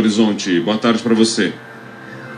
Horizonte. Boa tarde para você.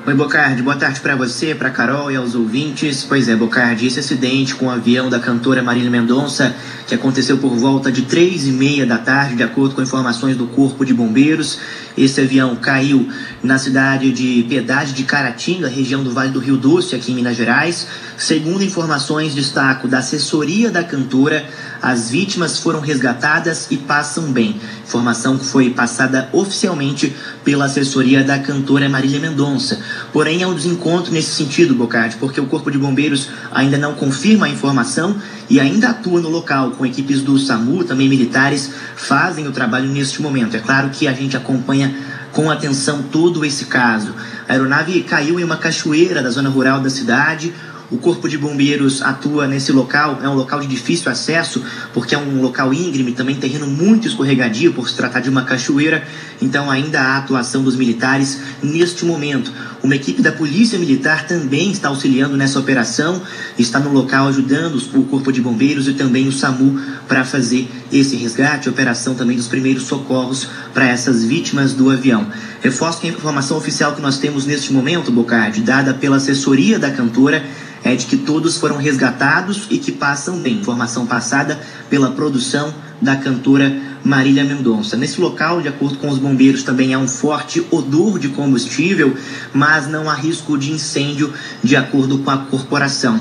Oi, Bocardi. Boa tarde para você, para Carol e aos ouvintes. Pois é, Bocardi, esse acidente com o avião da cantora Marília Mendonça, que aconteceu por volta de três e meia da tarde, de acordo com informações do Corpo de Bombeiros. Esse avião caiu na cidade de Piedade de Caratinga, região do Vale do Rio Doce, aqui em Minas Gerais. Segundo informações, destaco da assessoria da cantora, as vítimas foram resgatadas e passam bem. Informação que foi passada oficialmente pela assessoria da cantora Marília Mendonça. Porém, é um desencontro nesse sentido, Bocardi, porque o Corpo de Bombeiros ainda não confirma a informação e ainda atua no local, com equipes do SAMU, também militares, fazem o trabalho neste momento. É claro que a gente acompanha com atenção todo esse caso. A aeronave caiu em uma cachoeira da zona rural da cidade. O Corpo de Bombeiros atua nesse local, é um local de difícil acesso, porque é um local íngreme, também terreno muito escorregadio por se tratar de uma cachoeira, então ainda há atuação dos militares neste momento. Uma equipe da Polícia Militar também está auxiliando nessa operação, está no local ajudando o Corpo de Bombeiros e também o SAMU para fazer esse resgate, operação também dos primeiros socorros para essas vítimas do avião. Reforço que a informação oficial que nós temos neste momento, Bocardi, dada pela assessoria da cantora, é de que todos foram resgatados e que passam bem. Informação passada pela produção da cantora Marília Mendonça. Nesse local, de acordo com os bombeiros, também há um forte odor de combustível, mas não há risco de incêndio, de acordo com a corporação.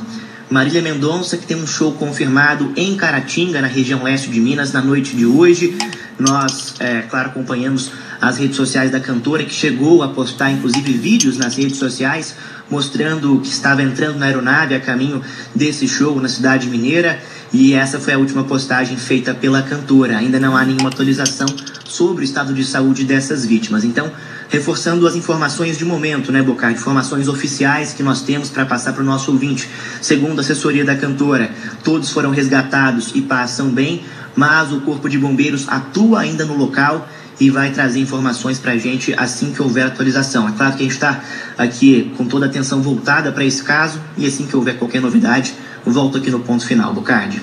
Marília Mendonça, que tem um show confirmado em Caratinga, na região leste de Minas, na noite de hoje. Nós, é, claro, acompanhamos as redes sociais da cantora, que chegou a postar, inclusive, vídeos nas redes sociais mostrando que estava entrando na aeronave a caminho desse show na cidade mineira. E essa foi a última postagem feita pela cantora. Ainda não há nenhuma atualização sobre o estado de saúde dessas vítimas. Então, reforçando as informações de momento, né, Bocar? Informações oficiais que nós temos para passar para o nosso ouvinte. Segundo a assessoria da cantora, todos foram resgatados e passam bem, mas o Corpo de Bombeiros atua ainda no local e vai trazer informações para a gente assim que houver atualização. É claro que a gente está aqui com toda a atenção voltada para esse caso e assim que houver qualquer novidade, volto aqui no ponto final, Bocardi.